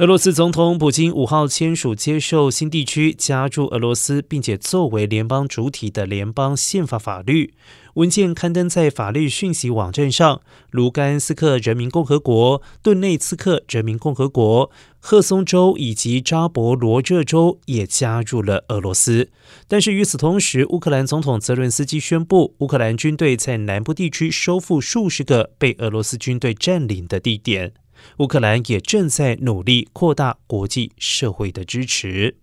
俄罗斯总统普京五号签署接受新地区加入俄罗斯，并且作为联邦主体的联邦宪法法律文件刊登在法律讯息网站上。卢甘斯克人民共和国、顿内茨克人民共和国、赫松州以及扎博罗热州也加入了俄罗斯。但是与此同时，乌克兰总统泽伦斯基宣布，乌克兰军队在南部地区收复数十个被俄罗斯军队占领的地点。乌克兰也正在努力扩大国际社会的支持。